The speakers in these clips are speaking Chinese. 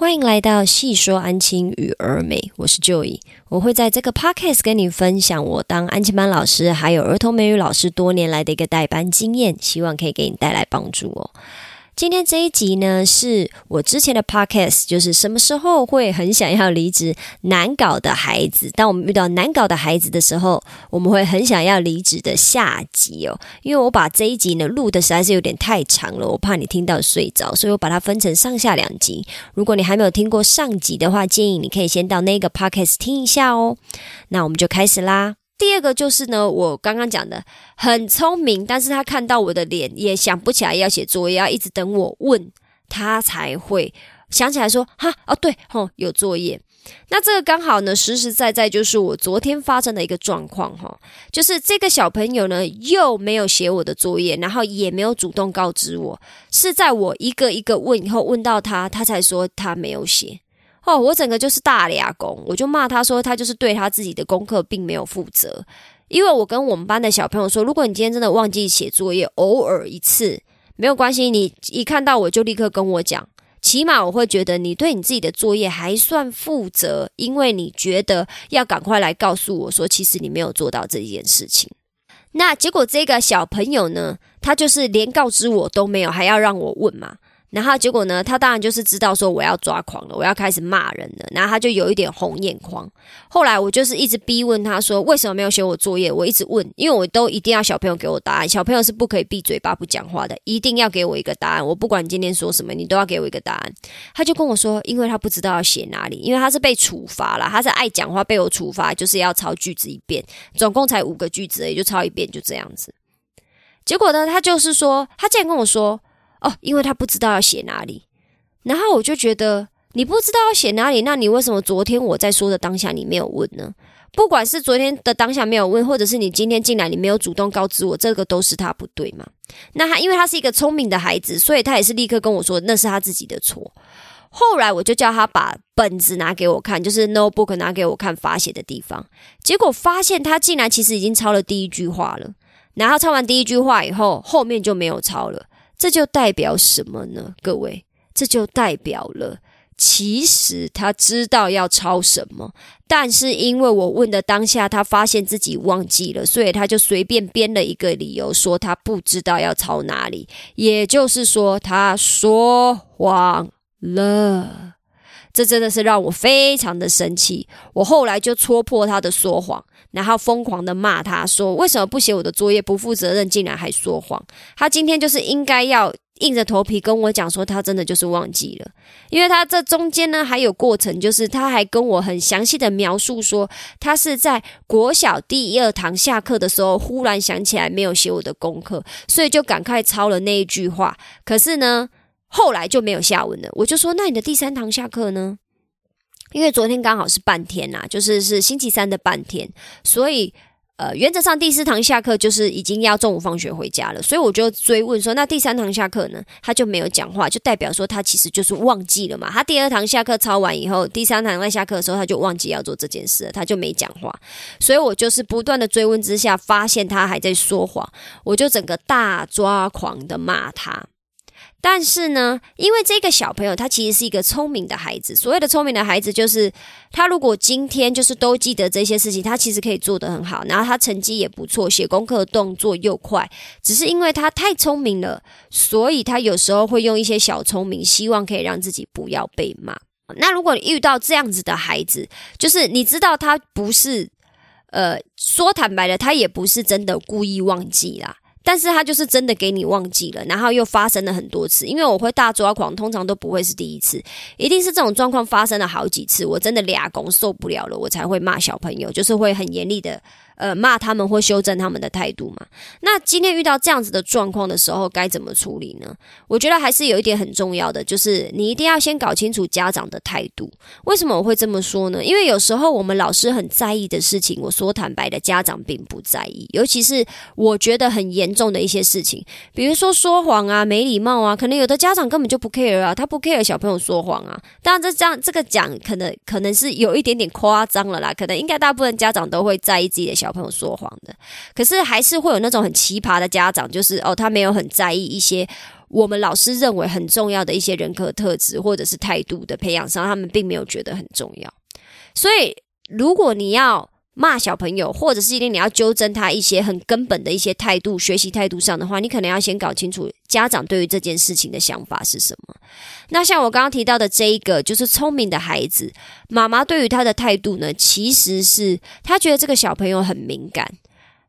欢迎来到细说安亲与儿美，我是 Joy，我会在这个 podcast 跟你分享我当安亲班老师还有儿童美语老师多年来的一个代班经验，希望可以给你带来帮助哦。今天这一集呢，是我之前的 podcast，就是什么时候会很想要离职难搞的孩子。当我们遇到难搞的孩子的时候，我们会很想要离职的下集哦。因为我把这一集呢录的实在是有点太长了，我怕你听到睡着，所以我把它分成上下两集。如果你还没有听过上集的话，建议你可以先到那个 podcast 听一下哦。那我们就开始啦。第二个就是呢，我刚刚讲的很聪明，但是他看到我的脸也想不起来要写作业，要一直等我问他才会想起来说哈哦对吼有作业。那这个刚好呢，实实在在就是我昨天发生的一个状况哈，就是这个小朋友呢又没有写我的作业，然后也没有主动告知我，是在我一个一个问以后问到他，他才说他没有写。哦，我整个就是大俩工，我就骂他说他就是对他自己的功课并没有负责。因为我跟我们班的小朋友说，如果你今天真的忘记写作业，偶尔一次没有关系，你一看到我就立刻跟我讲，起码我会觉得你对你自己的作业还算负责，因为你觉得要赶快来告诉我说，其实你没有做到这件事情。那结果这个小朋友呢，他就是连告知我都没有，还要让我问嘛。然后结果呢？他当然就是知道说我要抓狂了，我要开始骂人了。然后他就有一点红眼眶。后来我就是一直逼问他说为什么没有写我作业？我一直问，因为我都一定要小朋友给我答案。小朋友是不可以闭嘴巴不讲话的，一定要给我一个答案。我不管你今天说什么，你都要给我一个答案。他就跟我说，因为他不知道要写哪里，因为他是被处罚了，他是爱讲话被我处罚，就是要抄句子一遍，总共才五个句子，也就抄一遍，就这样子。结果呢，他就是说，他竟然跟我说。哦，因为他不知道要写哪里，然后我就觉得你不知道要写哪里，那你为什么昨天我在说的当下你没有问呢？不管是昨天的当下没有问，或者是你今天进来你没有主动告知我，这个都是他不对嘛？那他因为他是一个聪明的孩子，所以他也是立刻跟我说那是他自己的错。后来我就叫他把本子拿给我看，就是 notebook 拿给我看罚写的地方，结果发现他竟然其实已经抄了第一句话了，然后抄完第一句话以后，后面就没有抄了。这就代表什么呢？各位，这就代表了，其实他知道要抄什么，但是因为我问的当下，他发现自己忘记了，所以他就随便编了一个理由，说他不知道要抄哪里，也就是说，他说谎了。这真的是让我非常的生气。我后来就戳破他的说谎，然后疯狂的骂他说：“为什么不写我的作业？不负责任，竟然还说谎！”他今天就是应该要硬着头皮跟我讲说，他真的就是忘记了。因为他这中间呢还有过程，就是他还跟我很详细的描述说，他是在国小第二堂下课的时候，忽然想起来没有写我的功课，所以就赶快抄了那一句话。可是呢？后来就没有下文了，我就说那你的第三堂下课呢？因为昨天刚好是半天呐，就是是星期三的半天，所以呃原则上第四堂下课就是已经要中午放学回家了，所以我就追问说那第三堂下课呢？他就没有讲话，就代表说他其实就是忘记了嘛。他第二堂下课抄完以后，第三堂在下课的时候他就忘记要做这件事了，他就没讲话。所以我就是不断的追问之下，发现他还在说谎，我就整个大抓狂的骂他。但是呢，因为这个小朋友他其实是一个聪明的孩子。所谓的聪明的孩子，就是他如果今天就是都记得这些事情，他其实可以做得很好，然后他成绩也不错，写功课动作又快。只是因为他太聪明了，所以他有时候会用一些小聪明，希望可以让自己不要被骂。那如果遇到这样子的孩子，就是你知道他不是，呃，说坦白的，他也不是真的故意忘记啦。但是他就是真的给你忘记了，然后又发生了很多次。因为我会大抓狂，通常都不会是第一次，一定是这种状况发生了好几次，我真的俩拱受不了了，我才会骂小朋友，就是会很严厉的。呃，骂他们或修正他们的态度嘛？那今天遇到这样子的状况的时候，该怎么处理呢？我觉得还是有一点很重要的，就是你一定要先搞清楚家长的态度。为什么我会这么说呢？因为有时候我们老师很在意的事情，我说坦白的，家长并不在意。尤其是我觉得很严重的一些事情，比如说说谎啊、没礼貌啊，可能有的家长根本就不 care 啊，他不 care 小朋友说谎啊。当然，这这样这个讲，可能可能是有一点点夸张了啦。可能应该大部分家长都会在意自己的小。小朋友说谎的，可是还是会有那种很奇葩的家长，就是哦，他没有很在意一些我们老师认为很重要的一些人格特质或者是态度的培养上，他们并没有觉得很重要。所以，如果你要骂小朋友，或者是一定你要纠正他一些很根本的一些态度、学习态度上的话，你可能要先搞清楚家长对于这件事情的想法是什么。那像我刚刚提到的这一个，就是聪明的孩子，妈妈对于他的态度呢，其实是他觉得这个小朋友很敏感，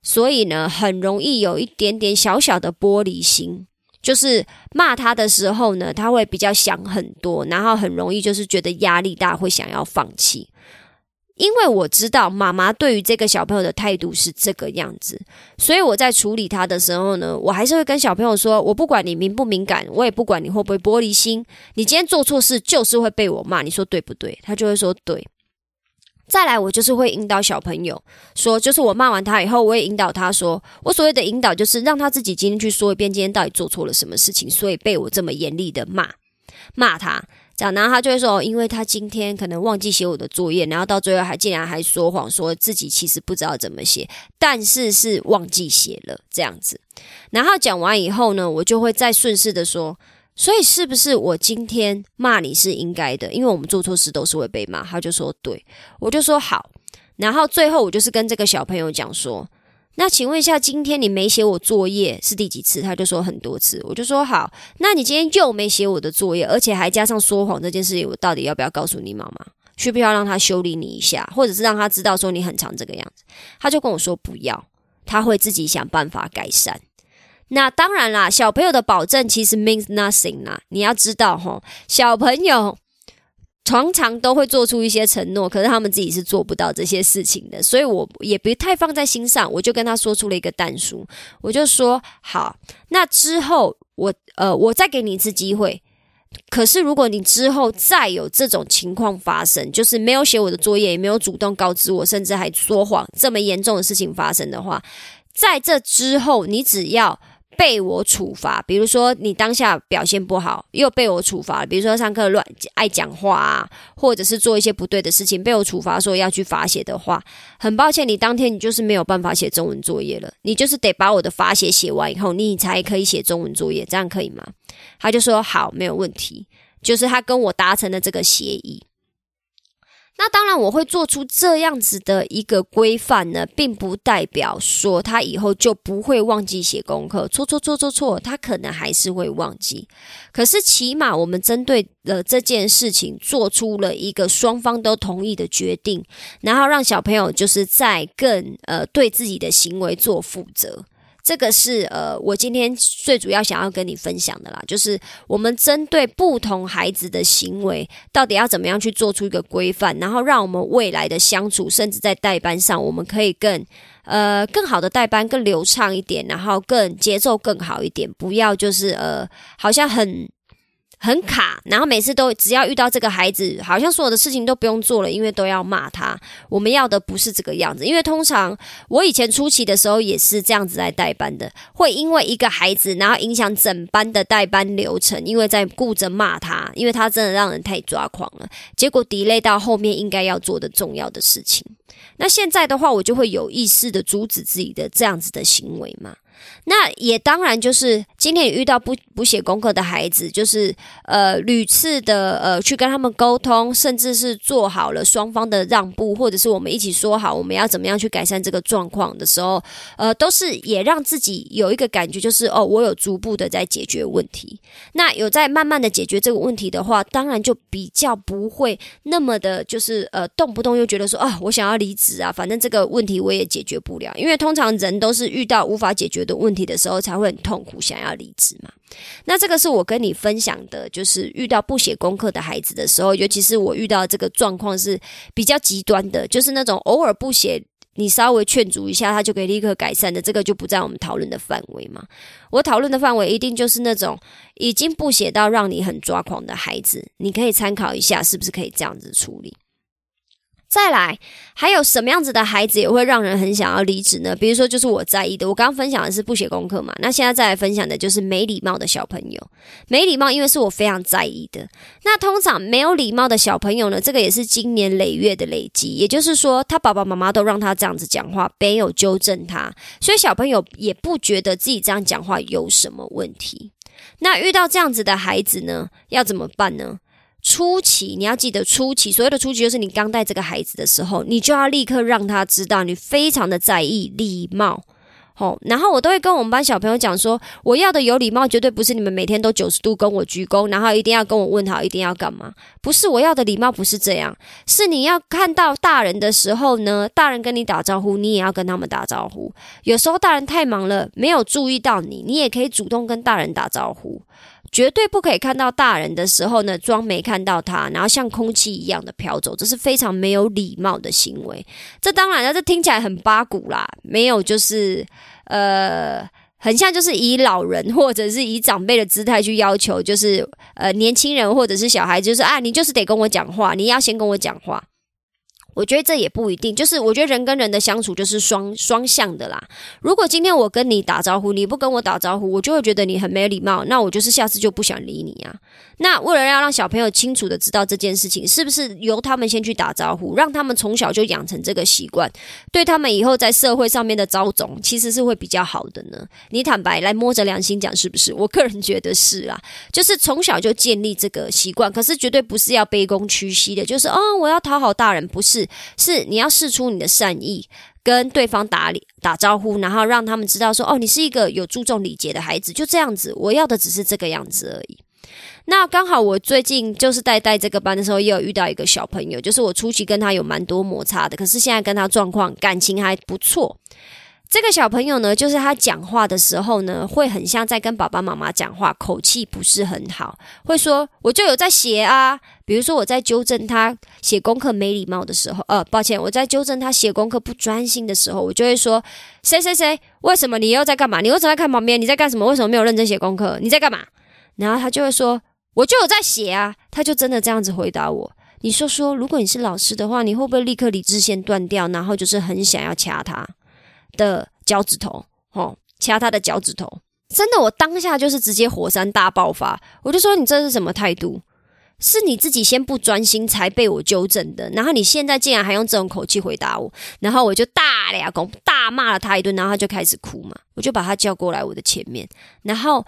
所以呢，很容易有一点点小小的玻璃心，就是骂他的时候呢，他会比较想很多，然后很容易就是觉得压力大，会想要放弃。因为我知道妈妈对于这个小朋友的态度是这个样子，所以我在处理他的时候呢，我还是会跟小朋友说：我不管你敏不敏感，我也不管你会不会玻璃心，你今天做错事就是会被我骂，你说对不对？他就会说对。再来，我就是会引导小朋友说，就是我骂完他以后，我也引导他说，我所谓的引导就是让他自己今天去说一遍，今天到底做错了什么事情，所以被我这么严厉的骂骂他。然后他就会说，因为他今天可能忘记写我的作业，然后到最后还竟然还说谎，说自己其实不知道怎么写，但是是忘记写了这样子。然后讲完以后呢，我就会再顺势的说，所以是不是我今天骂你是应该的？因为我们做错事都是会被骂。他就说对，我就说好。然后最后我就是跟这个小朋友讲说。那请问一下，今天你没写我作业是第几次？他就说很多次，我就说好。那你今天又没写我的作业，而且还加上说谎这件事情，我到底要不要告诉你妈妈？需不需要让他修理你一下，或者是让他知道说你很常这个样子？他就跟我说不要，他会自己想办法改善。那当然啦，小朋友的保证其实 means nothing 啦。你要知道哈，小朋友。常常都会做出一些承诺，可是他们自己是做不到这些事情的，所以我也不太放在心上。我就跟他说出了一个弹书，我就说好，那之后我呃，我再给你一次机会。可是如果你之后再有这种情况发生，就是没有写我的作业，也没有主动告知我，甚至还说谎，这么严重的事情发生的话，在这之后，你只要。被我处罚，比如说你当下表现不好，又被我处罚。比如说上课乱爱讲话啊，或者是做一些不对的事情，被我处罚说要去罚写的话，很抱歉，你当天你就是没有办法写中文作业了。你就是得把我的罚写写完以后，你才可以写中文作业，这样可以吗？他就说好，没有问题，就是他跟我达成了这个协议。那当然，我会做出这样子的一个规范呢，并不代表说他以后就不会忘记写功课。错错错错错，他可能还是会忘记。可是起码我们针对了这件事情，做出了一个双方都同意的决定，然后让小朋友就是在更呃对自己的行为做负责。这个是呃，我今天最主要想要跟你分享的啦，就是我们针对不同孩子的行为，到底要怎么样去做出一个规范，然后让我们未来的相处，甚至在代班上，我们可以更呃更好的代班，更流畅一点，然后更节奏更好一点，不要就是呃，好像很。很卡，然后每次都只要遇到这个孩子，好像所有的事情都不用做了，因为都要骂他。我们要的不是这个样子，因为通常我以前初期的时候也是这样子来代班的，会因为一个孩子，然后影响整班的代班流程，因为在顾着骂他，因为他真的让人太抓狂了，结果 delay 到后面应该要做的重要的事情。那现在的话，我就会有意识的阻止自己的这样子的行为嘛。那也当然就是今天遇到不不写功课的孩子，就是呃屡次的呃去跟他们沟通，甚至是做好了双方的让步，或者是我们一起说好我们要怎么样去改善这个状况的时候，呃都是也让自己有一个感觉，就是哦我有逐步的在解决问题。那有在慢慢的解决这个问题的话，当然就比较不会那么的，就是呃动不动又觉得说啊我想要离职啊，反正这个问题我也解决不了，因为通常人都是遇到无法解决的。问题的时候才会很痛苦，想要离职嘛？那这个是我跟你分享的，就是遇到不写功课的孩子的时候，尤其是我遇到这个状况是比较极端的，就是那种偶尔不写，你稍微劝阻一下，他就可以立刻改善的，这个就不在我们讨论的范围嘛。我讨论的范围一定就是那种已经不写到让你很抓狂的孩子，你可以参考一下，是不是可以这样子处理？再来，还有什么样子的孩子也会让人很想要离职呢？比如说，就是我在意的，我刚刚分享的是不写功课嘛，那现在再来分享的就是没礼貌的小朋友。没礼貌，因为是我非常在意的。那通常没有礼貌的小朋友呢，这个也是经年累月的累积，也就是说，他爸爸妈妈都让他这样子讲话，没有纠正他，所以小朋友也不觉得自己这样讲话有什么问题。那遇到这样子的孩子呢，要怎么办呢？初期你要记得，初期所谓的初期就是你刚带这个孩子的时候，你就要立刻让他知道你非常的在意礼貌。哦，然后我都会跟我们班小朋友讲说，我要的有礼貌，绝对不是你们每天都九十度跟我鞠躬，然后一定要跟我问好，一定要干嘛？不是我要的礼貌，不是这样，是你要看到大人的时候呢，大人跟你打招呼，你也要跟他们打招呼。有时候大人太忙了，没有注意到你，你也可以主动跟大人打招呼。绝对不可以看到大人的时候呢，装没看到他，然后像空气一样的飘走，这是非常没有礼貌的行为。这当然了，这听起来很八股啦，没有就是呃，很像就是以老人或者是以长辈的姿态去要求，就是呃年轻人或者是小孩，就是啊，你就是得跟我讲话，你要先跟我讲话。我觉得这也不一定，就是我觉得人跟人的相处就是双双向的啦。如果今天我跟你打招呼，你不跟我打招呼，我就会觉得你很没礼貌，那我就是下次就不想理你啊。那为了要让小朋友清楚的知道这件事情，是不是由他们先去打招呼，让他们从小就养成这个习惯，对他们以后在社会上面的招总其实是会比较好的呢？你坦白来摸着良心讲，是不是？我个人觉得是啊，就是从小就建立这个习惯，可是绝对不是要卑躬屈膝的，就是哦，我要讨好大人，不是。是你要试出你的善意，跟对方打理打招呼，然后让他们知道说，哦，你是一个有注重礼节的孩子，就这样子。我要的只是这个样子而已。那刚好我最近就是带带这个班的时候，也有遇到一个小朋友，就是我初期跟他有蛮多摩擦的，可是现在跟他状况感情还不错。这个小朋友呢，就是他讲话的时候呢，会很像在跟爸爸妈妈讲话，口气不是很好，会说我就有在写啊。比如说我在纠正他写功课没礼貌的时候，呃，抱歉，我在纠正他写功课不专心的时候，我就会说谁谁谁，为什么你又在干嘛？你为什么在看旁边？你在干什么？为什么没有认真写功课？你在干嘛？然后他就会说我就有在写啊。他就真的这样子回答我。你说说，如果你是老师的话，你会不会立刻理智线断掉，然后就是很想要掐他？的脚趾头，哦，掐他的脚趾头，真的，我当下就是直接火山大爆发，我就说你这是什么态度？是你自己先不专心才被我纠正的，然后你现在竟然还用这种口气回答我，然后我就大俩公大骂了他一顿，然后他就开始哭嘛，我就把他叫过来我的前面，然后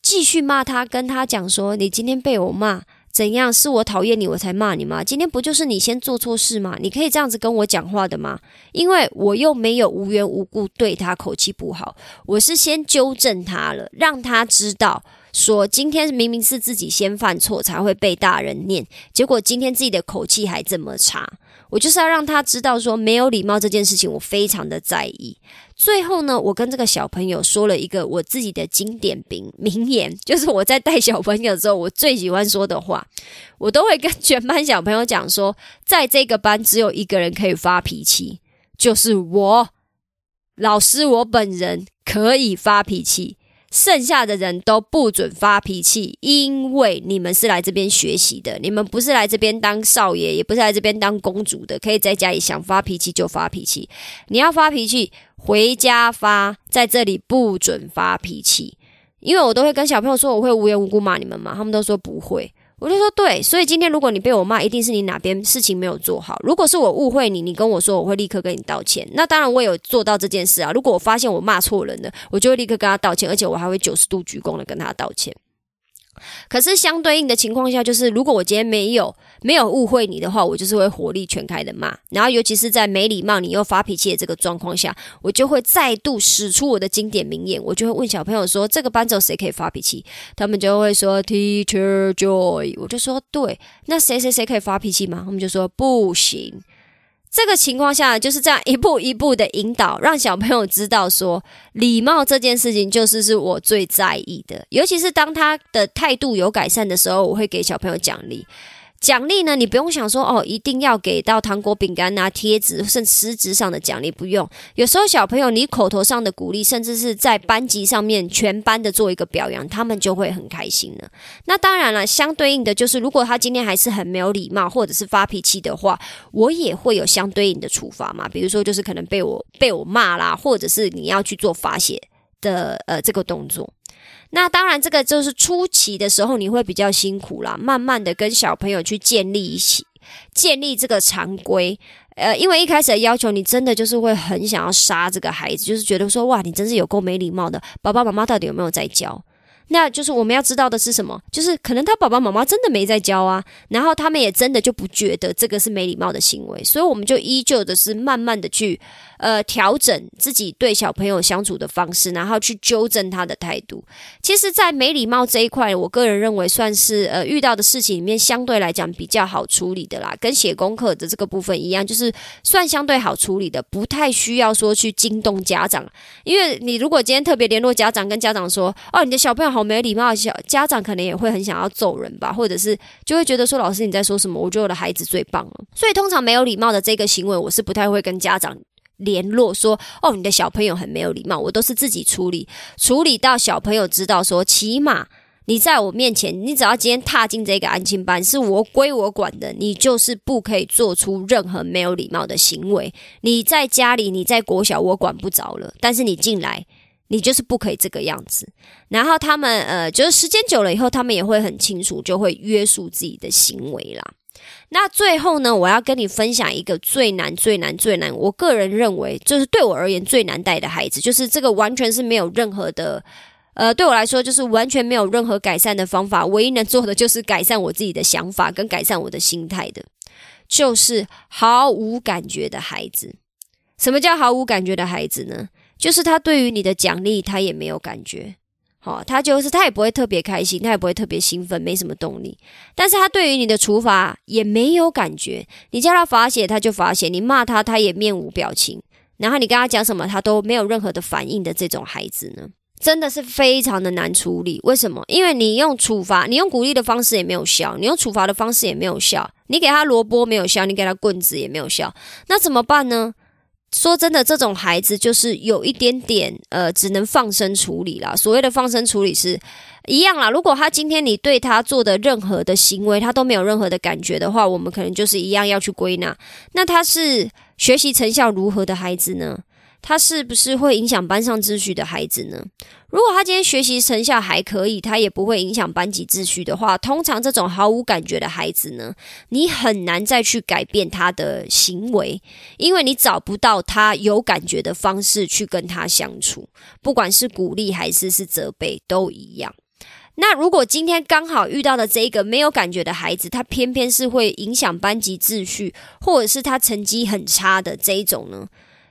继续骂他，跟他讲说你今天被我骂。怎样？是我讨厌你，我才骂你吗？今天不就是你先做错事吗？你可以这样子跟我讲话的吗？因为我又没有无缘无故对他口气不好，我是先纠正他了，让他知道。说今天明明是自己先犯错才会被大人念，结果今天自己的口气还这么差，我就是要让他知道说没有礼貌这件事情我非常的在意。最后呢，我跟这个小朋友说了一个我自己的经典名名言，就是我在带小朋友的时候我最喜欢说的话，我都会跟全班小朋友讲说，在这个班只有一个人可以发脾气，就是我老师我本人可以发脾气。剩下的人都不准发脾气，因为你们是来这边学习的，你们不是来这边当少爷，也不是来这边当公主的，可以在家里想发脾气就发脾气。你要发脾气，回家发，在这里不准发脾气。因为我都会跟小朋友说，我会无缘无故骂你们嘛，他们都说不会。我就说对，所以今天如果你被我骂，一定是你哪边事情没有做好。如果是我误会你，你跟我说，我会立刻跟你道歉。那当然我有做到这件事啊。如果我发现我骂错人了，我就会立刻跟他道歉，而且我还会九十度鞠躬的跟他道歉。可是相对应的情况下，就是如果我今天没有没有误会你的话，我就是会火力全开的骂。然后尤其是在没礼貌、你又发脾气的这个状况下，我就会再度使出我的经典名言，我就会问小朋友说：“这个班只有谁可以发脾气？”他们就会说：“Teacher Joy。”我就说：“对，那谁谁谁可以发脾气吗？”他们就说：“不行。”这个情况下就是这样一步一步的引导，让小朋友知道说礼貌这件事情就是是我最在意的，尤其是当他的态度有改善的时候，我会给小朋友奖励。奖励呢？你不用想说哦，一定要给到糖果、饼干啊、贴纸，甚至实质上的奖励不用。有时候小朋友你口头上的鼓励，甚至是在班级上面全班的做一个表扬，他们就会很开心了。那当然了，相对应的就是，如果他今天还是很没有礼貌，或者是发脾气的话，我也会有相对应的处罚嘛。比如说，就是可能被我被我骂啦，或者是你要去做罚写的呃这个动作。那当然，这个就是初期的时候你会比较辛苦啦，慢慢的跟小朋友去建立一起建立这个常规。呃，因为一开始的要求，你真的就是会很想要杀这个孩子，就是觉得说哇，你真是有够没礼貌的，爸爸妈妈到底有没有在教？那就是我们要知道的是什么？就是可能他爸爸妈妈真的没在教啊，然后他们也真的就不觉得这个是没礼貌的行为，所以我们就依旧的是慢慢的去呃调整自己对小朋友相处的方式，然后去纠正他的态度。其实，在没礼貌这一块，我个人认为算是呃遇到的事情里面相对来讲比较好处理的啦，跟写功课的这个部分一样，就是算相对好处理的，不太需要说去惊动家长。因为你如果今天特别联络家长，跟家长说哦，你的小朋友好。没礼貌，小家长可能也会很想要揍人吧，或者是就会觉得说老师你在说什么？我觉得我的孩子最棒了。所以通常没有礼貌的这个行为，我是不太会跟家长联络说哦，你的小朋友很没有礼貌，我都是自己处理，处理到小朋友知道说，起码你在我面前，你只要今天踏进这个安亲班，是我归我管的，你就是不可以做出任何没有礼貌的行为。你在家里，你在国小，我管不着了，但是你进来。你就是不可以这个样子，然后他们呃，就是时间久了以后，他们也会很清楚，就会约束自己的行为啦。那最后呢，我要跟你分享一个最难、最难、最难，我个人认为就是对我而言最难带的孩子，就是这个完全是没有任何的，呃，对我来说就是完全没有任何改善的方法，唯一能做的就是改善我自己的想法跟改善我的心态的，就是毫无感觉的孩子。什么叫毫无感觉的孩子呢？就是他对于你的奖励，他也没有感觉，好，他就是他也不会特别开心，他也不会特别兴奋，没什么动力。但是他对于你的处罚也没有感觉，你叫他罚写他就罚写，你骂他他也面无表情，然后你跟他讲什么他都没有任何的反应的这种孩子呢，真的是非常的难处理。为什么？因为你用处罚，你用鼓励的方式也没有效，你用处罚的方式也没有效，你给他萝卜没有效，你给他棍子也没有效，那怎么办呢？说真的，这种孩子就是有一点点呃，只能放生处理啦。所谓的放生处理是一样啦。如果他今天你对他做的任何的行为，他都没有任何的感觉的话，我们可能就是一样要去归纳。那他是学习成效如何的孩子呢？他是不是会影响班上秩序的孩子呢？如果他今天学习成效还可以，他也不会影响班级秩序的话，通常这种毫无感觉的孩子呢，你很难再去改变他的行为，因为你找不到他有感觉的方式去跟他相处，不管是鼓励还是是责备都一样。那如果今天刚好遇到的这一个没有感觉的孩子，他偏偏是会影响班级秩序，或者是他成绩很差的这一种呢？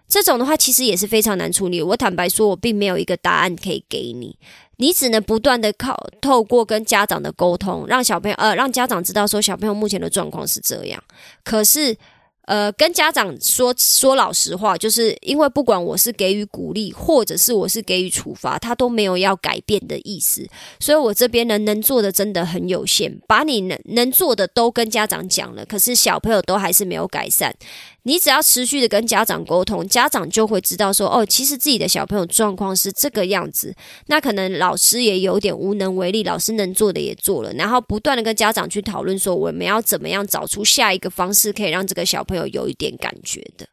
这种的话，其实也是非常难处理。我坦白说，我并没有一个答案可以给你，你只能不断的靠透过跟家长的沟通，让小朋友呃，让家长知道说小朋友目前的状况是这样。可是。呃，跟家长说说老实话，就是因为不管我是给予鼓励，或者是我是给予处罚，他都没有要改变的意思，所以我这边呢能做的真的很有限，把你能能做的都跟家长讲了，可是小朋友都还是没有改善。你只要持续的跟家长沟通，家长就会知道说，哦，其实自己的小朋友状况是这个样子。那可能老师也有点无能为力，老师能做的也做了，然后不断的跟家长去讨论说，我们要怎么样找出下一个方式，可以让这个小朋友有一点感觉的。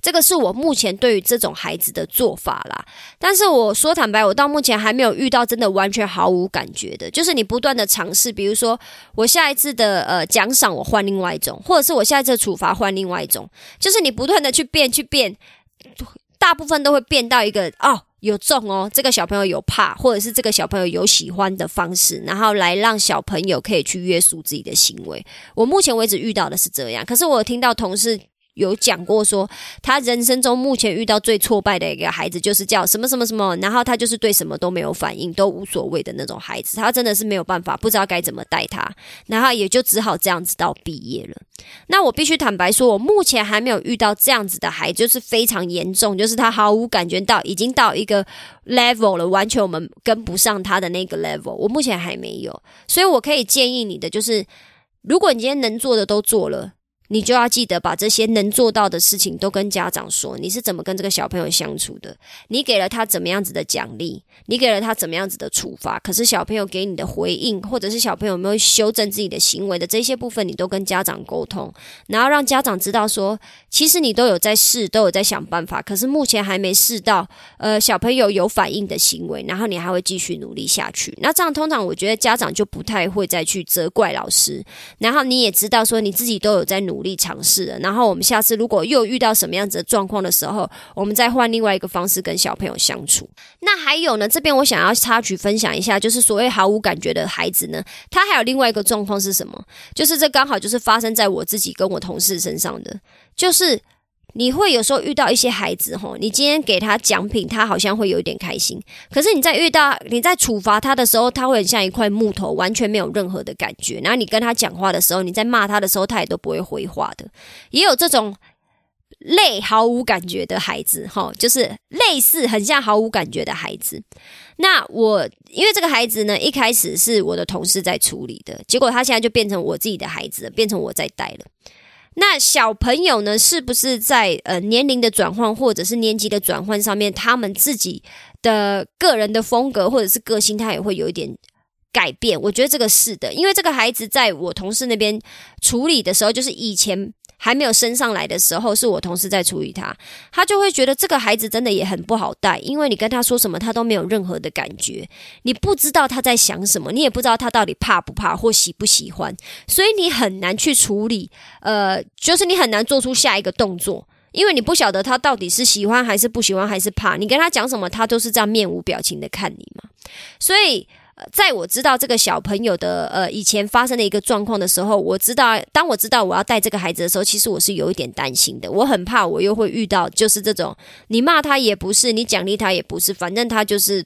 这个是我目前对于这种孩子的做法啦，但是我说坦白，我到目前还没有遇到真的完全毫无感觉的。就是你不断的尝试，比如说我下一次的呃奖赏我换另外一种，或者是我下一次的处罚换另外一种，就是你不断的去变去变，大部分都会变到一个哦有中哦，这个小朋友有怕，或者是这个小朋友有喜欢的方式，然后来让小朋友可以去约束自己的行为。我目前为止遇到的是这样，可是我听到同事。有讲过说，他人生中目前遇到最挫败的一个孩子，就是叫什么什么什么，然后他就是对什么都没有反应，都无所谓的那种孩子。他真的是没有办法，不知道该怎么带他，然后也就只好这样子到毕业了。那我必须坦白说，我目前还没有遇到这样子的孩子，就是非常严重，就是他毫无感觉到，已经到一个 level 了，完全我们跟不上他的那个 level。我目前还没有，所以我可以建议你的就是，如果你今天能做的都做了。你就要记得把这些能做到的事情都跟家长说，你是怎么跟这个小朋友相处的？你给了他怎么样子的奖励？你给了他怎么样子的处罚？可是小朋友给你的回应，或者是小朋友有没有修正自己的行为的这些部分，你都跟家长沟通，然后让家长知道说，其实你都有在试，都有在想办法，可是目前还没试到，呃，小朋友有反应的行为，然后你还会继续努力下去。那这样通常我觉得家长就不太会再去责怪老师，然后你也知道说你自己都有在努。努力尝试了。然后我们下次如果又遇到什么样子的状况的时候，我们再换另外一个方式跟小朋友相处。那还有呢，这边我想要插曲分享一下，就是所谓毫无感觉的孩子呢，他还有另外一个状况是什么？就是这刚好就是发生在我自己跟我同事身上的，就是。你会有时候遇到一些孩子，吼，你今天给他奖品，他好像会有一点开心。可是你在遇到你在处罚他的时候，他会很像一块木头，完全没有任何的感觉。然后你跟他讲话的时候，你在骂他的时候，他也都不会回话的。也有这种类毫无感觉的孩子，吼，就是类似很像毫无感觉的孩子。那我因为这个孩子呢，一开始是我的同事在处理的，结果他现在就变成我自己的孩子，变成我在带了。那小朋友呢，是不是在呃年龄的转换或者是年级的转换上面，他们自己的个人的风格或者是个性，他也会有一点改变？我觉得这个是的，因为这个孩子在我同事那边处理的时候，就是以前。还没有升上来的时候，是我同事在处理他，他就会觉得这个孩子真的也很不好带，因为你跟他说什么，他都没有任何的感觉，你不知道他在想什么，你也不知道他到底怕不怕或喜不喜欢，所以你很难去处理，呃，就是你很难做出下一个动作，因为你不晓得他到底是喜欢还是不喜欢还是怕，你跟他讲什么，他都是这样面无表情的看你嘛，所以。在我知道这个小朋友的呃以前发生的一个状况的时候，我知道当我知道我要带这个孩子的时候，其实我是有一点担心的。我很怕我又会遇到就是这种，你骂他也不是，你奖励他也不是，反正他就是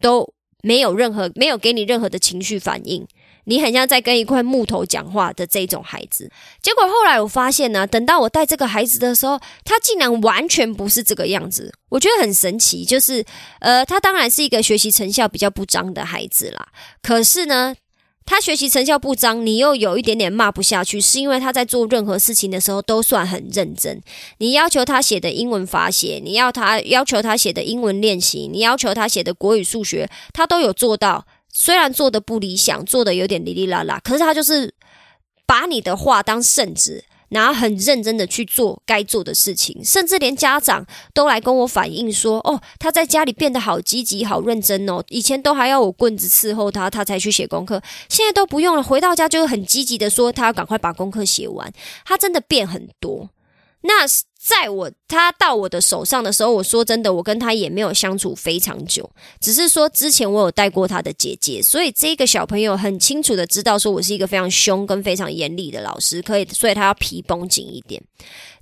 都没有任何没有给你任何的情绪反应。你很像在跟一块木头讲话的这种孩子，结果后来我发现呢，等到我带这个孩子的时候，他竟然完全不是这个样子，我觉得很神奇。就是，呃，他当然是一个学习成效比较不彰的孩子啦。可是呢，他学习成效不彰，你又有一点点骂不下去，是因为他在做任何事情的时候都算很认真。你要求他写的英文法写，你要他要求他写的英文练习，你要求他写的国语数学，他都有做到。虽然做的不理想，做的有点哩哩啦啦，可是他就是把你的话当圣旨，然后很认真的去做该做的事情，甚至连家长都来跟我反映说：“哦，他在家里变得好积极、好认真哦，以前都还要我棍子伺候他，他才去写功课，现在都不用了，回到家就很积极的说他要赶快把功课写完，他真的变很多。”那在我他到我的手上的时候，我说真的，我跟他也没有相处非常久，只是说之前我有带过他的姐姐，所以这个小朋友很清楚的知道说我是一个非常凶跟非常严厉的老师，可以，所以他要皮绷紧一点。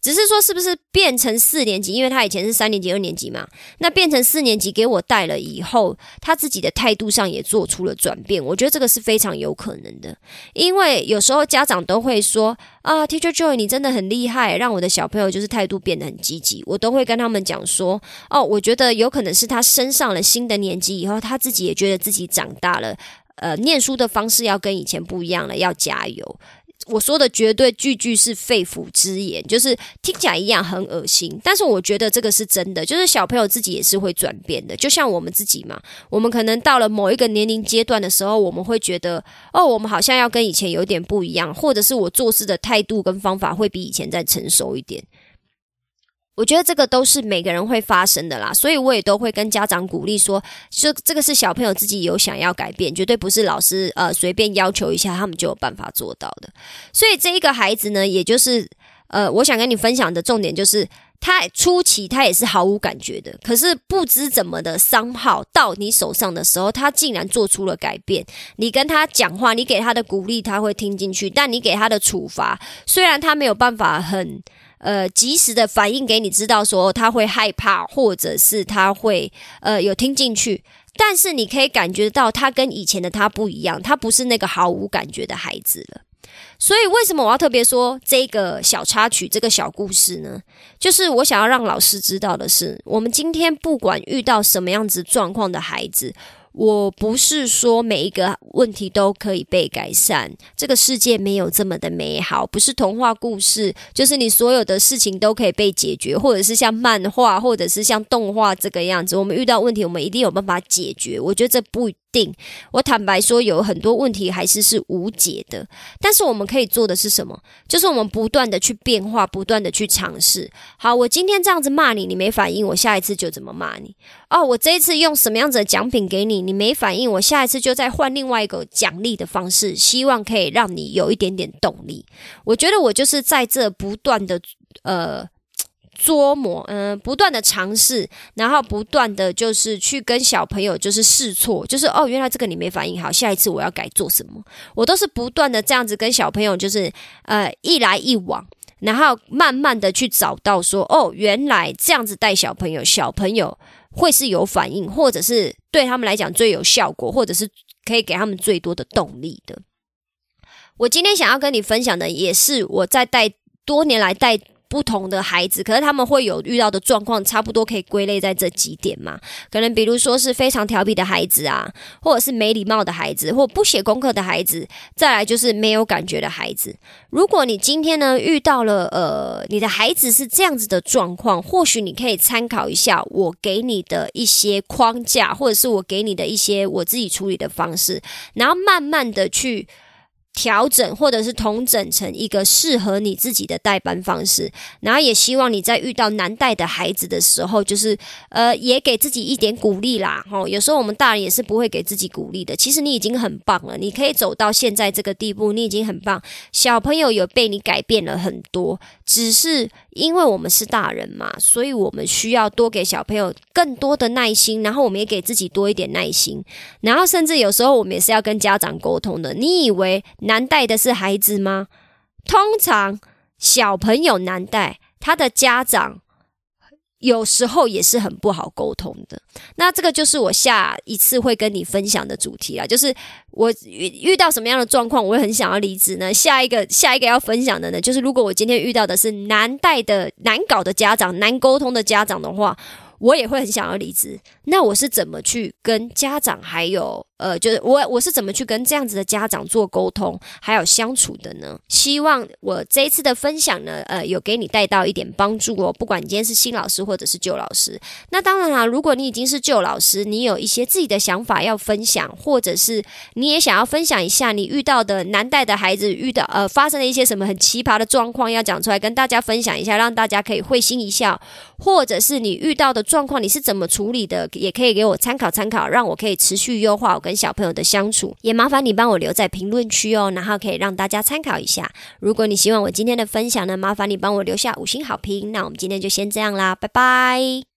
只是说，是不是变成四年级？因为他以前是三年级、二年级嘛。那变成四年级给我带了以后，他自己的态度上也做出了转变。我觉得这个是非常有可能的，因为有时候家长都会说：“啊，Teacher Joy，你真的很厉害，让我的小朋友就是态度变得很积极。”我都会跟他们讲说：“哦，我觉得有可能是他升上了新的年级以后，他自己也觉得自己长大了，呃，念书的方式要跟以前不一样了，要加油。”我说的绝对句句是肺腑之言，就是听起来一样很恶心，但是我觉得这个是真的，就是小朋友自己也是会转变的，就像我们自己嘛，我们可能到了某一个年龄阶段的时候，我们会觉得哦，我们好像要跟以前有点不一样，或者是我做事的态度跟方法会比以前再成熟一点。我觉得这个都是每个人会发生的啦，所以我也都会跟家长鼓励说，说这个是小朋友自己有想要改变，绝对不是老师呃随便要求一下他们就有办法做到的。所以这一个孩子呢，也就是呃，我想跟你分享的重点就是，他初期他也是毫无感觉的，可是不知怎么的商号到你手上的时候，他竟然做出了改变。你跟他讲话，你给他的鼓励他会听进去，但你给他的处罚，虽然他没有办法很。呃，及时的反应给你知道，说他会害怕，或者是他会呃有听进去，但是你可以感觉到他跟以前的他不一样，他不是那个毫无感觉的孩子了。所以为什么我要特别说这个小插曲，这个小故事呢？就是我想要让老师知道的是，我们今天不管遇到什么样子状况的孩子。我不是说每一个问题都可以被改善，这个世界没有这么的美好，不是童话故事，就是你所有的事情都可以被解决，或者是像漫画，或者是像动画这个样子。我们遇到问题，我们一定有办法解决。我觉得这不我坦白说，有很多问题还是是无解的。但是我们可以做的是什么？就是我们不断的去变化，不断的去尝试。好，我今天这样子骂你，你没反应，我下一次就怎么骂你。哦，我这一次用什么样子的奖品给你，你没反应，我下一次就再换另外一个奖励的方式，希望可以让你有一点点动力。我觉得我就是在这不断的呃。琢磨，嗯，不断的尝试，然后不断的就是去跟小朋友就是试错，就是哦，原来这个你没反应好，下一次我要改做什么？我都是不断的这样子跟小朋友就是呃一来一往，然后慢慢的去找到说哦，原来这样子带小朋友，小朋友会是有反应，或者是对他们来讲最有效果，或者是可以给他们最多的动力的。我今天想要跟你分享的，也是我在带多年来带。不同的孩子，可是他们会有遇到的状况，差不多可以归类在这几点嘛？可能比如说是非常调皮的孩子啊，或者是没礼貌的孩子，或不写功课的孩子，再来就是没有感觉的孩子。如果你今天呢遇到了呃，你的孩子是这样子的状况，或许你可以参考一下我给你的一些框架，或者是我给你的一些我自己处理的方式，然后慢慢的去。调整或者是同整成一个适合你自己的代班方式，然后也希望你在遇到难带的孩子的时候，就是呃，也给自己一点鼓励啦。哦，有时候我们大人也是不会给自己鼓励的。其实你已经很棒了，你可以走到现在这个地步，你已经很棒。小朋友有被你改变了很多，只是因为我们是大人嘛，所以我们需要多给小朋友更多的耐心，然后我们也给自己多一点耐心，然后甚至有时候我们也是要跟家长沟通的。你以为？难带的是孩子吗？通常小朋友难带，他的家长有时候也是很不好沟通的。那这个就是我下一次会跟你分享的主题啊，就是我遇遇到什么样的状况，我会很想要离职呢？下一个下一个要分享的呢，就是如果我今天遇到的是难带的、难搞的家长、难沟通的家长的话。我也会很想要离职，那我是怎么去跟家长还有呃，就是我我是怎么去跟这样子的家长做沟通还有相处的呢？希望我这一次的分享呢，呃，有给你带到一点帮助哦。不管你今天是新老师或者是旧老师，那当然啦，如果你已经是旧老师，你有一些自己的想法要分享，或者是你也想要分享一下你遇到的难带的孩子遇到呃发生了一些什么很奇葩的状况，要讲出来跟大家分享一下，让大家可以会心一笑，或者是你遇到的。状况你是怎么处理的？也可以给我参考参考，让我可以持续优化我跟小朋友的相处。也麻烦你帮我留在评论区哦，然后可以让大家参考一下。如果你希望我今天的分享呢，麻烦你帮我留下五星好评。那我们今天就先这样啦，拜拜。